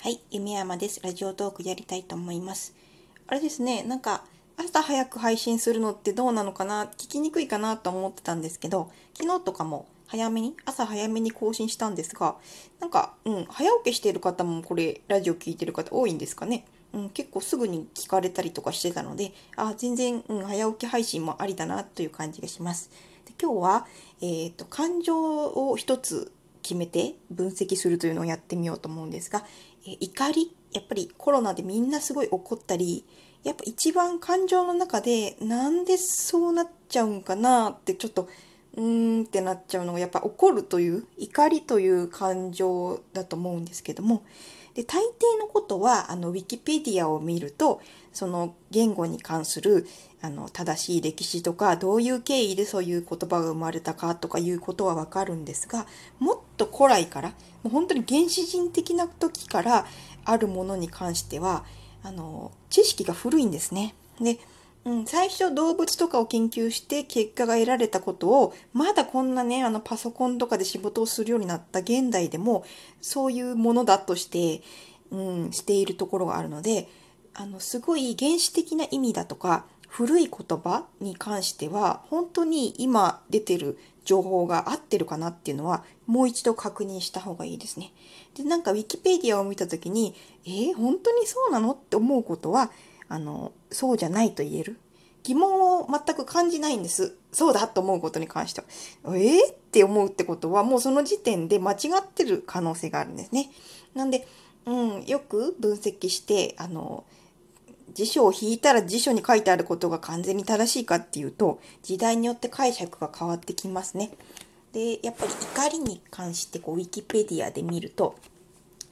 はい、夢山です。ラジオトークやりたいと思います。あれですね、なんか朝早く配信するのってどうなのかな、聞きにくいかなと思ってたんですけど、昨日とかも早めに、朝早めに更新したんですが、なんか、うん、早起きしている方もこれ、ラジオ聞いてる方多いんですかね？うん、結構すぐに聞かれたりとかしてたので、あ、全然、うん、早起き配信もありだなという感じがします。で今日は、えっ、と、感情を一つ決めて分析するというのをやってみようと思うんですが、怒りやっぱりコロナでみんなすごい怒ったりやっぱ一番感情の中でなんでそうなっちゃうんかなってちょっとうーんってなっちゃうのがやっぱ怒るという怒りという感情だと思うんですけどもで大抵のことはあのウィキペディアを見るとその言語に関するあの正しい歴史とかどういう経緯でそういう言葉が生まれたかとかいうことはわかるんですがもっと古来からもう本当に原始人的な時からあるものに関してはあの知識が古いんですね。でうん、最初動物とかを研究して結果が得られたことをまだこんなねあのパソコンとかで仕事をするようになった現代でもそういうものだとして、うん、しているところがあるのであのすごい原始的な意味だとか古い言葉に関しては本当に今出てる情報が合ってるかなっていうのはもう一度確認した方がいいですね。でなんかウィキペディアを見た時にえー、本当にそうなのって思うことはあのそうじゃないと言える？疑問を全く感じないんです。そうだと思うことに関しては。えー、って思うってことはもうその時点で間違ってる可能性があるんですね。なんで、うん、よく分析してあの辞書を引いたら辞書に書いてあることが完全に正しいかっていうと時代によって解釈が変わってきますね。でやっぱり怒りに関してこうウィキペディアで見ると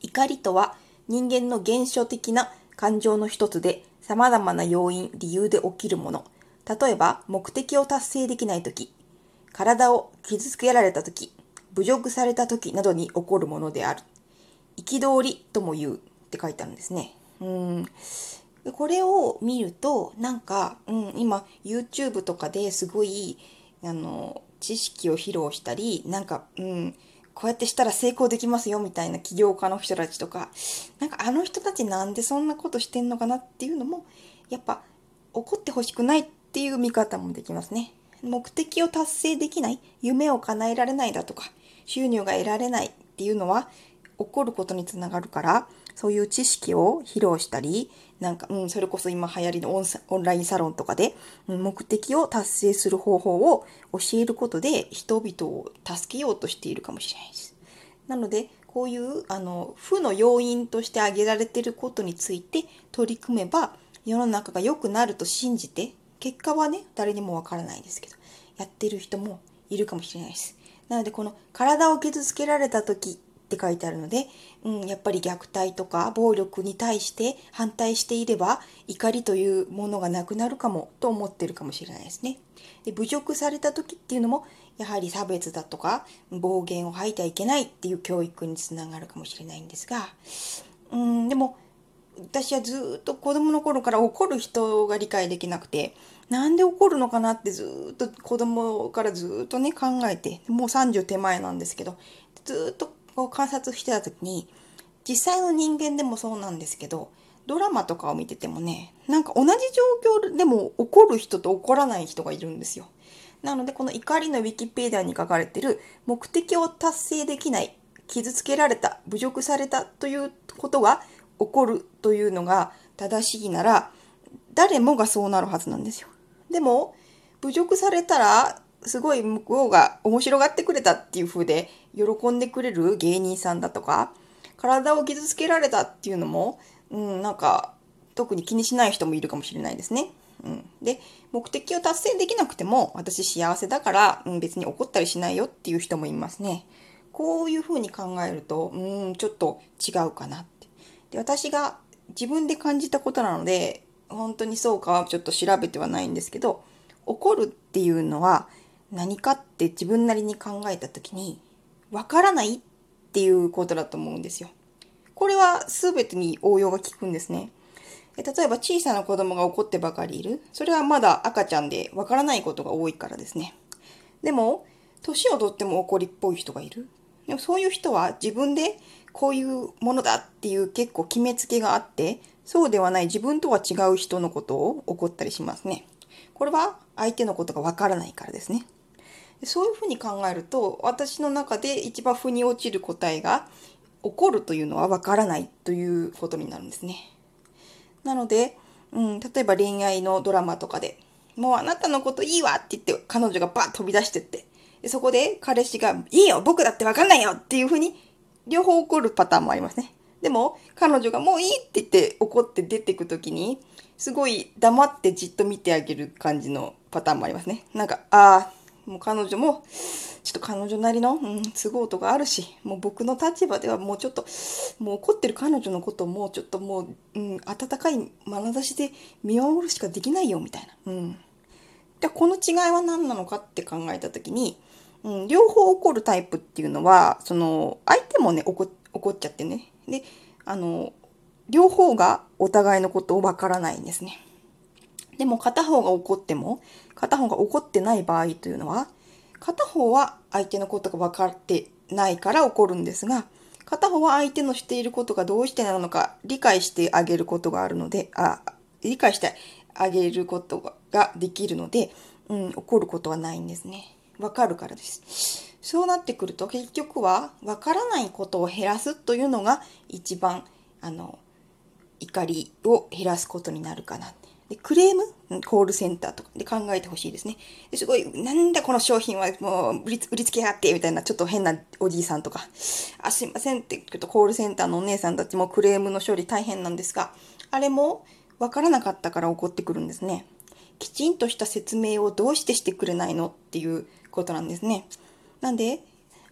怒りとは人間の現象的な感情の一つで様々な要因、理由で起きるもの。例えば、目的を達成できないとき、体を傷つけられたとき、侮辱されたときなどに起こるものである。憤りとも言うって書いてあるんですね。うんこれを見ると、なんか、うん、今、YouTube とかですごい、あの、知識を披露したり、なんか、うん、こうやってしたら成功できますよみたいな起業家の人たちとか、なんかあの人たちなんでそんなことしてんのかなっていうのも、やっぱ怒ってほしくないっていう見方もできますね。目的を達成できない、夢を叶えられないだとか、収入が得られないっていうのは怒ることにつながるから、そういう知識を披露したり、なんか、うん、それこそ今流行りのオンラインサロンとかで、目的を達成する方法を教えることで人々を助けようとしているかもしれないです。なので、こういうあの負の要因として挙げられていることについて取り組めば世の中が良くなると信じて結果はね誰にもわからないですけどやってる人もいるかもしれないです。なのでこの体を傷つけられた時って書いてあるので、うん、やっぱり虐待とか暴力に対して反対していれば怒りというものがなくなるかもと思ってるかもしれないですね。で侮辱された時っていうのもやはり差別だとか暴言を吐いてはいけないっていう教育につながるかもしれないんですが、うん、でも私はずっと子供の頃から怒る人が理解できなくてなんで怒るのかなってずっと子供からずっとね考えてもう30手前なんですけどずっとこう観察してた時に実際の人間でもそうなんですけどドラマとかを見ててもねなんか同じ状況でも怒る人と怒らない人がいるんですよ。なのでこの怒りのウィキペディアに書かれてる目的を達成できない傷つけられた侮辱されたということが起こるというのが正しいなら誰もがそうなるはずなんですよ。でも侮辱されたらすごい向こうが面白がってくれたっていう風で喜んでくれる芸人さんだとか体を傷つけられたっていうのも、うん、なんか特に気にしない人もいるかもしれないですね。うん、で目的を達成できなくても私幸せだから、うん、別に怒ったりしないよっていう人もいますね。こういうふうに考えるとうんちょっと違うかなって。で私が自分で感じたことなので本当にそうかはちょっと調べてはないんですけど怒るっていうのは何かって自分なりに考えた時にわからないっていうことだと思うんですよ。これは全てに応用が効くんですね。例えば小さな子供が怒ってばかりいる。それはまだ赤ちゃんでわからないことが多いからですね。でも、年をとっても怒りっぽい人がいる。でもそういう人は自分でこういうものだっていう結構決めつけがあって、そうではない自分とは違う人のことを怒ったりしますね。これは相手のことがわからないからですね。そういうふうに考えると、私の中で一番腑に落ちる答えが、怒るというのはわからないということになるんですね。なので、うん、例えば恋愛のドラマとかで、もうあなたのこといいわって言って彼女がバッ飛び出してって、そこで彼氏が、いいよ僕だってわかんないよっていうふうに両方怒るパターンもありますね。でも、彼女がもういいって言って怒って出てくときに、すごい黙ってじっと見てあげる感じのパターンもありますね。なんか、ああ、もう彼女も、ちょっと彼女なりの、うん、都合とかあるし、もう僕の立場ではもうちょっと、もう怒ってる彼女のことをもうちょっともう、うん、温かい眼差しで見守るしかできないよ、みたいな。うん。で、この違いは何なのかって考えたときに、うん、両方怒るタイプっていうのは、その、相手もね、怒怒っちゃってね。で、あの、両方がお互いのことをわからないんですね。でも片方が怒っても、片方が怒ってない場合というのは、片方は相手のことが分かってないから怒るんですが、片方は相手のしていることがどうしてなのか理解してあげることがあるので、あ理解してあげることができるので、うん、怒ることはないんですね。わかるからです。そうなってくると結局はわからないことを減らすというのが一番あの怒りを減らすことになるかな。でクレーム？コールセンターとかで考えてほしいですね。ですごい、なんだこの商品はもう売り売りつけやがってみたいなちょっと変なおじいさんとか、あ、すいませんって言うとコールセンターのお姉さんたちもクレームの処理大変なんですが、あれもわからなかったから怒ってくるんですね。きちんとした説明をどうしてしてくれないのっていうことなんですね。なんで、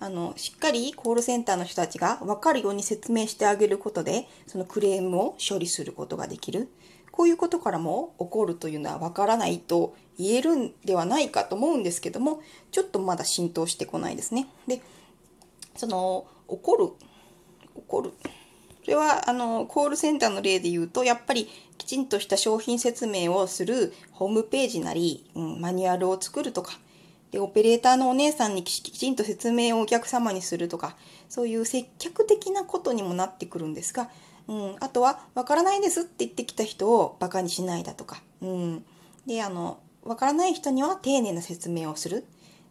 あの、しっかりコールセンターの人たちが分かるように説明してあげることで、そのクレームを処理することができる。こういうことからも起こるというのはわからないと言えるんではないかと思うんですけども、ちょっとまだ浸透してこないですね。で、その、怒る、怒る。それは、あの、コールセンターの例で言うと、やっぱりきちんとした商品説明をするホームページなり、うん、マニュアルを作るとか、で、オペレーターのお姉さんにきちんと説明をお客様にするとか、そういう接客的なことにもなってくるんですが、うん、あとは、わからないですって言ってきた人をバカにしないだとか、うん。で、あの、わからない人には丁寧な説明をする。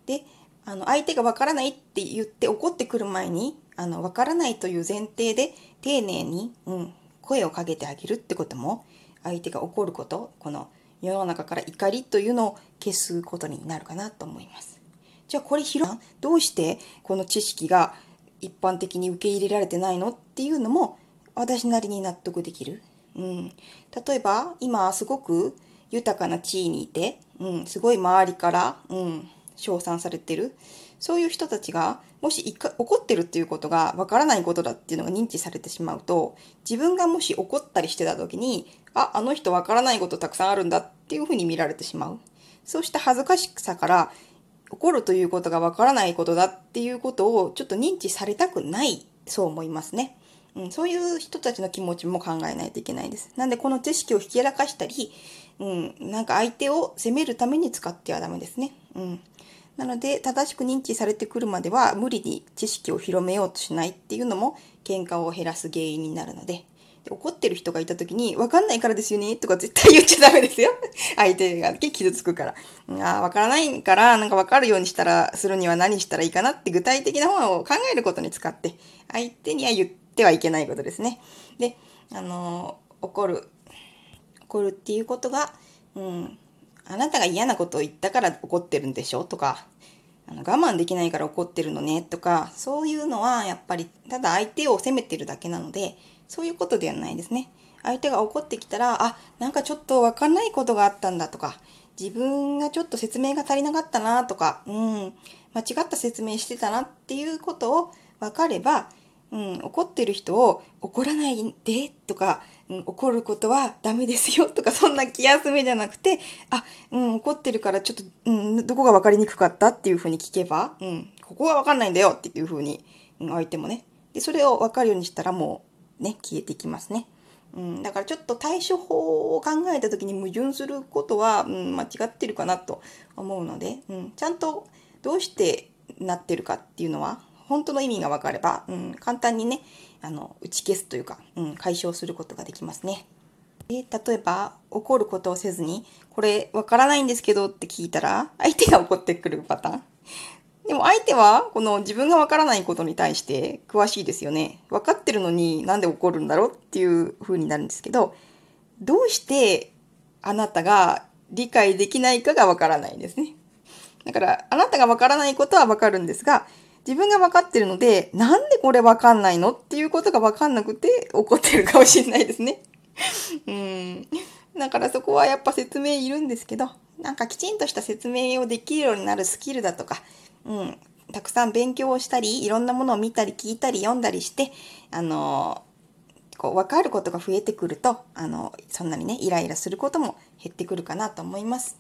で、あの、相手がわからないって言って怒ってくる前に、あの、わからないという前提で丁寧に、うん、声をかけてあげるってことも、相手が怒ること、この世の中から怒りというのを消すことになるかなと思います。じゃあこれ広どうしてこの知識が一般的に受け入れられてないのっていうのも私なりに納得できる？うん、例えば今すごく豊かな地位にいて、うん、すごい周りから、うん、称賛されてる。そういう人たちが、もし怒ってるっていうことがわからないことだっていうのが認知されてしまうと、自分がもし怒ったりしてた時に、あ、あの人わからないことたくさんあるんだっていうふうに見られてしまう。そうした恥ずかしさから、怒るということがわからないことだっていうことをちょっと認知されたくない、そう思いますね。うん、そういう人たちの気持ちも考えないといけないです。なんでこの知識をひけらかしたり、うん、なんか相手を責めるために使ってはダメですね。うん。なので、正しく認知されてくるまでは無理に知識を広めようとしないっていうのも喧嘩を減らす原因になるので、で怒ってる人がいた時に、わかんないからですよねとか絶対言っちゃダメですよ。相手が傷つくから。ああ、わからないから、なんかわかるようにしたら、するには何したらいいかなって具体的なものを考えることに使って、相手には言っててはいけないことですね。で、あのー、怒る。怒るっていうことが、うん、あなたが嫌なことを言ったから怒ってるんでしょ？とか、あの我慢できないから怒ってるのね？とか、そういうのはやっぱり、ただ相手を責めてるだけなので、そういうことではないですね。相手が怒ってきたら、あ、なんかちょっとわかんないことがあったんだとか、自分がちょっと説明が足りなかったなとか、うん、間違った説明してたなっていうことを分かれば、うん、怒ってる人を怒らないでとか、うん、怒ることはダメですよとか、そんな気休めじゃなくて、あ、うん、怒ってるからちょっと、うん、どこが分かりにくかったっていうふうに聞けば、うん、ここは分かんないんだよっていうふうに、うん、相手もね。で、それを分かるようにしたらもうね、消えていきますね。うん、だからちょっと対処法を考えた時に矛盾することは、うん、間違ってるかなと思うので、うん、ちゃんとどうしてなってるかっていうのは本当の意味が分かれば、うん、簡単にねあの打ち消すというか、うん、解消することができますね。で例えば怒ることをせずに「これ分からないんですけど」って聞いたら相手が怒ってくるパターン。でも相手はこの自分が分からないことに対して詳しいですよね。分かってるのになんで怒るんだろうっていう風になるんですけどどうしてあなたが理解できないかが分からないんですね。だからあなたが分からないことは分かるんですが自分が分かってるのでなんでこれ分かんないのっていうことが分かんなくて怒ってるかもしれないですね。うんだからそこはやっぱ説明いるんですけどなんかきちんとした説明をできるようになるスキルだとか、うん、たくさん勉強をしたりいろんなものを見たり聞いたり読んだりしてあのこう分かることが増えてくるとあのそんなにねイライラすることも減ってくるかなと思います。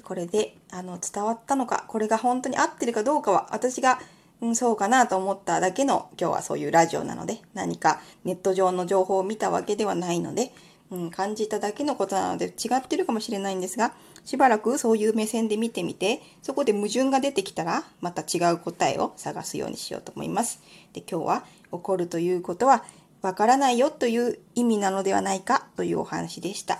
これであの伝わったのかこれが本当に合ってるかどうかは私が、うん、そうかなと思っただけの今日はそういうラジオなので何かネット上の情報を見たわけではないので、うん、感じただけのことなので違ってるかもしれないんですがしばらくそういう目線で見てみてそこで矛盾が出てきたらまた違う答えを探すようにしようと思います。で今日は怒るということはわからないよという意味なのではないかというお話でした。